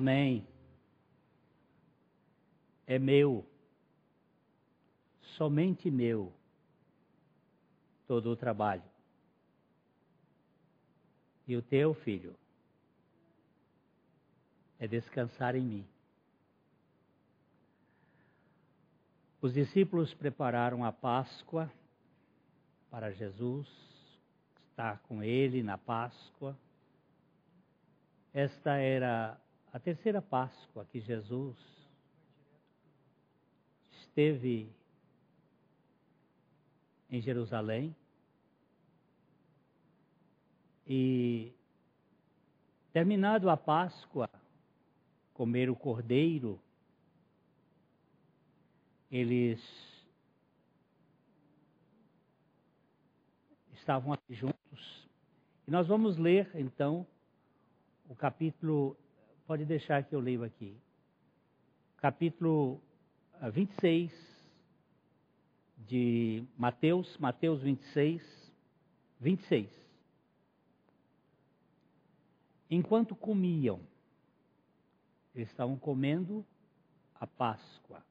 Amém. É meu, somente meu, todo o trabalho. E o teu filho é descansar em mim. Os discípulos prepararam a Páscoa para Jesus, estar com ele na Páscoa. Esta era a terceira Páscoa que Jesus esteve em Jerusalém e terminado a Páscoa, comer o cordeiro, eles estavam aqui juntos. E nós vamos ler então o capítulo Pode deixar que eu leio aqui. Capítulo 26 ah, de Mateus, Mateus 26, 26. Enquanto comiam, eles estavam comendo a Páscoa,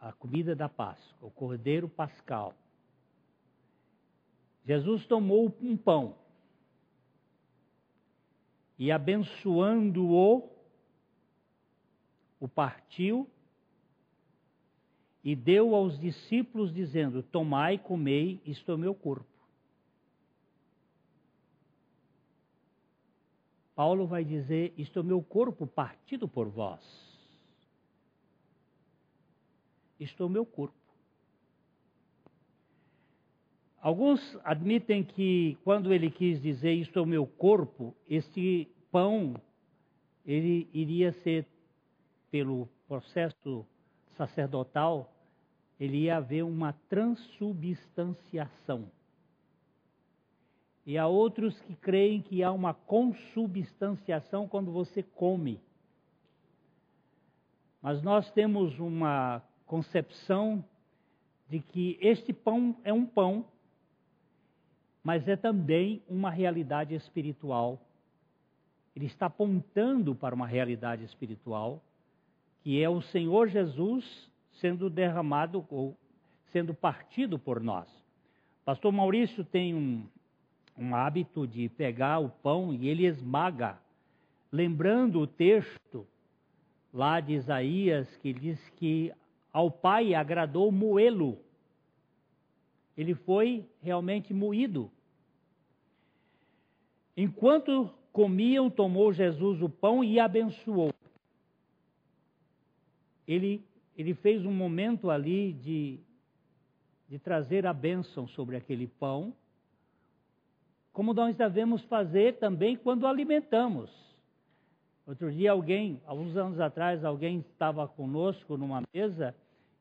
a comida da Páscoa, o cordeiro pascal. Jesus tomou um pão e abençoando-o, o partiu e deu aos discípulos, dizendo: Tomai, comei, isto é o meu corpo. Paulo vai dizer: Isto é o meu corpo partido por vós. Isto é o meu corpo. Alguns admitem que quando ele quis dizer isto é o meu corpo, este pão ele iria ser pelo processo sacerdotal, ele ia haver uma transubstanciação. E há outros que creem que há uma consubstanciação quando você come. Mas nós temos uma concepção de que este pão é um pão mas é também uma realidade espiritual. Ele está apontando para uma realidade espiritual, que é o Senhor Jesus sendo derramado ou sendo partido por nós. Pastor Maurício tem um, um hábito de pegar o pão e ele esmaga, lembrando o texto lá de Isaías que diz que ao Pai agradou moê-lo ele foi realmente moído. Enquanto comiam, tomou Jesus o pão e abençoou. Ele, ele fez um momento ali de, de trazer a bênção sobre aquele pão, como nós devemos fazer também quando alimentamos. Outro dia alguém, alguns anos atrás, alguém estava conosco numa mesa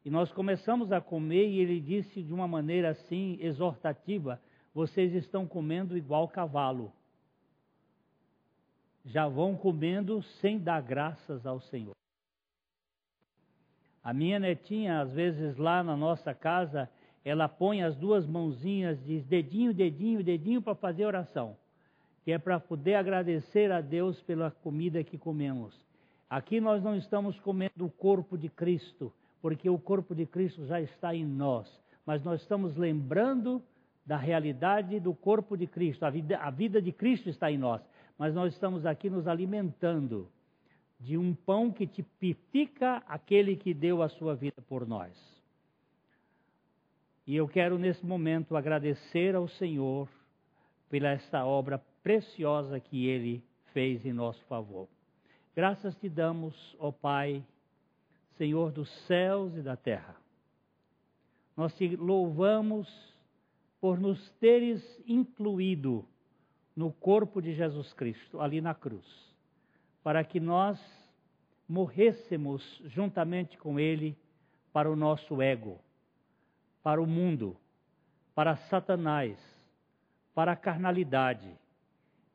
nós começamos a comer e ele disse de uma maneira assim exortativa: vocês estão comendo igual cavalo. Já vão comendo sem dar graças ao Senhor. A minha netinha, às vezes lá na nossa casa, ela põe as duas mãozinhas, diz dedinho, dedinho, dedinho para fazer oração, que é para poder agradecer a Deus pela comida que comemos. Aqui nós não estamos comendo o corpo de Cristo, porque o corpo de Cristo já está em nós. Mas nós estamos lembrando da realidade do corpo de Cristo. A vida, a vida de Cristo está em nós. Mas nós estamos aqui nos alimentando de um pão que tipifica aquele que deu a sua vida por nós. E eu quero nesse momento agradecer ao Senhor pela esta obra preciosa que ele fez. em nosso favor. Graças te damos, ó Pai, Senhor dos céus e da terra. Nós te louvamos por nos teres incluído no corpo de Jesus Cristo, ali na cruz, para que nós morrêssemos juntamente com Ele para o nosso ego, para o mundo, para Satanás, para a carnalidade,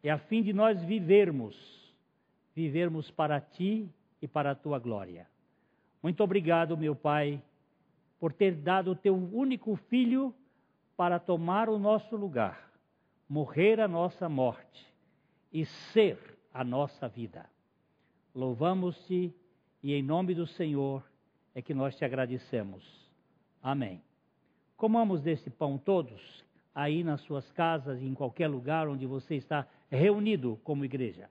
e a fim de nós vivermos, vivermos para Ti e para a Tua glória. Muito obrigado, meu Pai, por ter dado o Teu único Filho para tomar o nosso lugar, morrer a nossa morte e ser a nossa vida. Louvamos-te e em nome do Senhor é que nós te agradecemos. Amém. Comamos desse pão todos, aí nas suas casas em qualquer lugar onde você está reunido como igreja.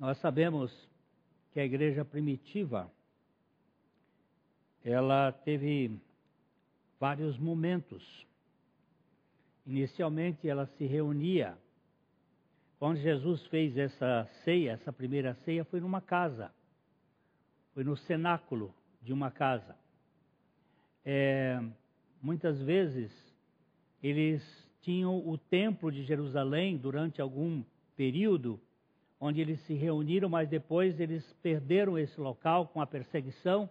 Nós sabemos que a igreja primitiva ela teve vários momentos. Inicialmente ela se reunia. Quando Jesus fez essa ceia, essa primeira ceia, foi numa casa. Foi no cenáculo de uma casa. É, muitas vezes eles tinham o templo de Jerusalém durante algum período onde eles se reuniram, mas depois eles perderam esse local com a perseguição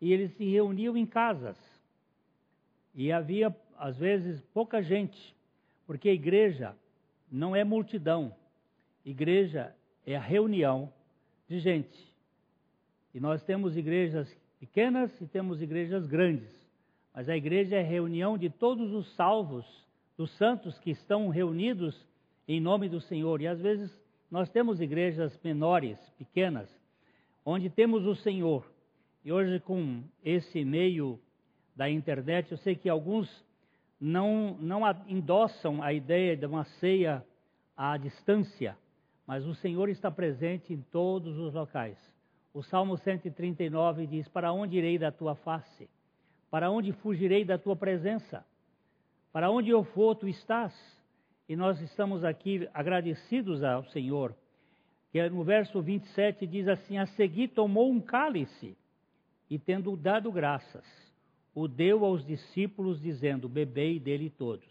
e eles se reuniam em casas. E havia, às vezes, pouca gente, porque a igreja não é multidão, igreja é a reunião de gente. E nós temos igrejas pequenas e temos igrejas grandes, mas a igreja é a reunião de todos os salvos, dos santos que estão reunidos em nome do Senhor. E às vezes nós temos igrejas menores, pequenas, onde temos o Senhor. E hoje, com esse meio da internet, eu sei que alguns não, não endossam a ideia de uma ceia à distância, mas o Senhor está presente em todos os locais. O Salmo 139 diz: Para onde irei da tua face? Para onde fugirei da tua presença? Para onde eu for, tu estás e nós estamos aqui agradecidos ao Senhor, que no verso 27 diz assim: A seguir tomou um cálice e, tendo dado graças, o deu aos discípulos, dizendo: Bebei dele todos.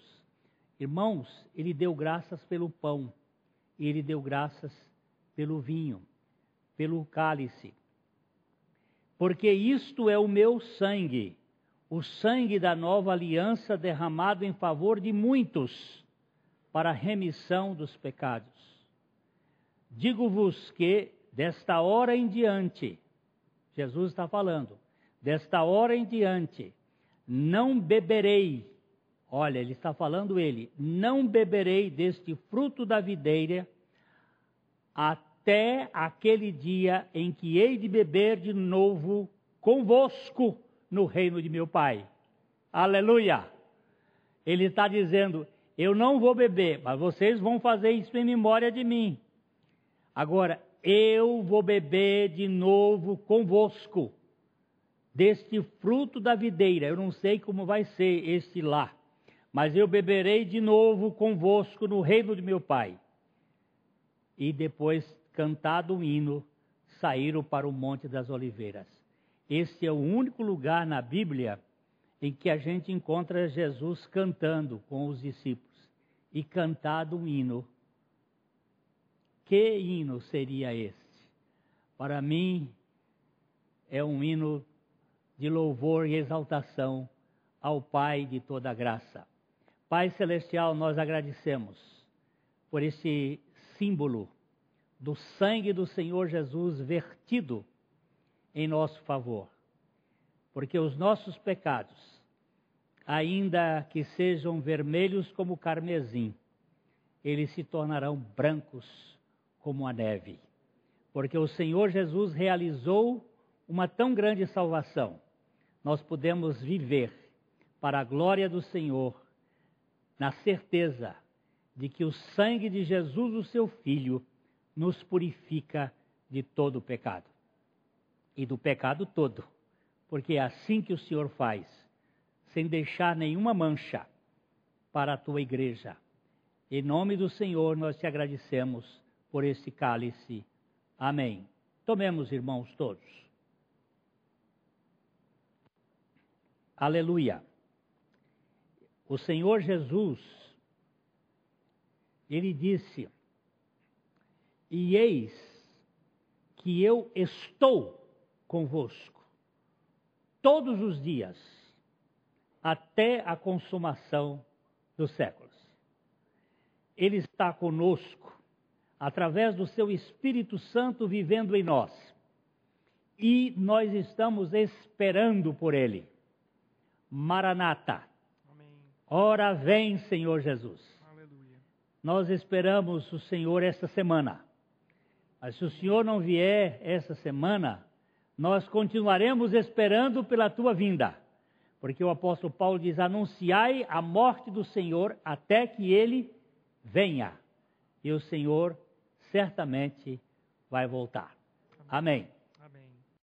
Irmãos, ele deu graças pelo pão, e ele deu graças pelo vinho, pelo cálice. Porque isto é o meu sangue, o sangue da nova aliança derramado em favor de muitos para a remissão dos pecados. Digo-vos que, desta hora em diante, Jesus está falando, desta hora em diante, não beberei, olha, ele está falando ele, não beberei deste fruto da videira até aquele dia em que hei de beber de novo convosco no reino de meu Pai. Aleluia! Ele está dizendo: eu não vou beber, mas vocês vão fazer isso em memória de mim. Agora, eu vou beber de novo convosco deste fruto da videira. Eu não sei como vai ser este lá, mas eu beberei de novo convosco no reino de meu Pai. E depois, cantado o hino, saíram para o Monte das Oliveiras. Este é o único lugar na Bíblia em que a gente encontra Jesus cantando com os discípulos e cantado um hino. Que hino seria este? Para mim, é um hino de louvor e exaltação ao Pai de toda graça. Pai Celestial, nós agradecemos por esse símbolo do sangue do Senhor Jesus vertido em nosso favor, porque os nossos pecados ainda que sejam vermelhos como o carmesim, eles se tornarão brancos como a neve. Porque o Senhor Jesus realizou uma tão grande salvação. Nós podemos viver para a glória do Senhor na certeza de que o sangue de Jesus, o seu Filho, nos purifica de todo o pecado. E do pecado todo, porque é assim que o Senhor faz, sem deixar nenhuma mancha para a tua igreja. Em nome do Senhor, nós te agradecemos por esse cálice. Amém. Tomemos, irmãos, todos. Aleluia. O Senhor Jesus, ele disse: E eis que eu estou convosco todos os dias, até a consumação dos séculos. Ele está conosco, através do seu Espírito Santo vivendo em nós. E nós estamos esperando por ele. Maranata. Amém. Ora vem, Senhor Jesus. Aleluia. Nós esperamos o Senhor esta semana. Mas se o Senhor não vier esta semana, nós continuaremos esperando pela tua vinda. Porque o apóstolo Paulo diz: anunciai a morte do Senhor até que ele venha. E o Senhor certamente vai voltar. Amém.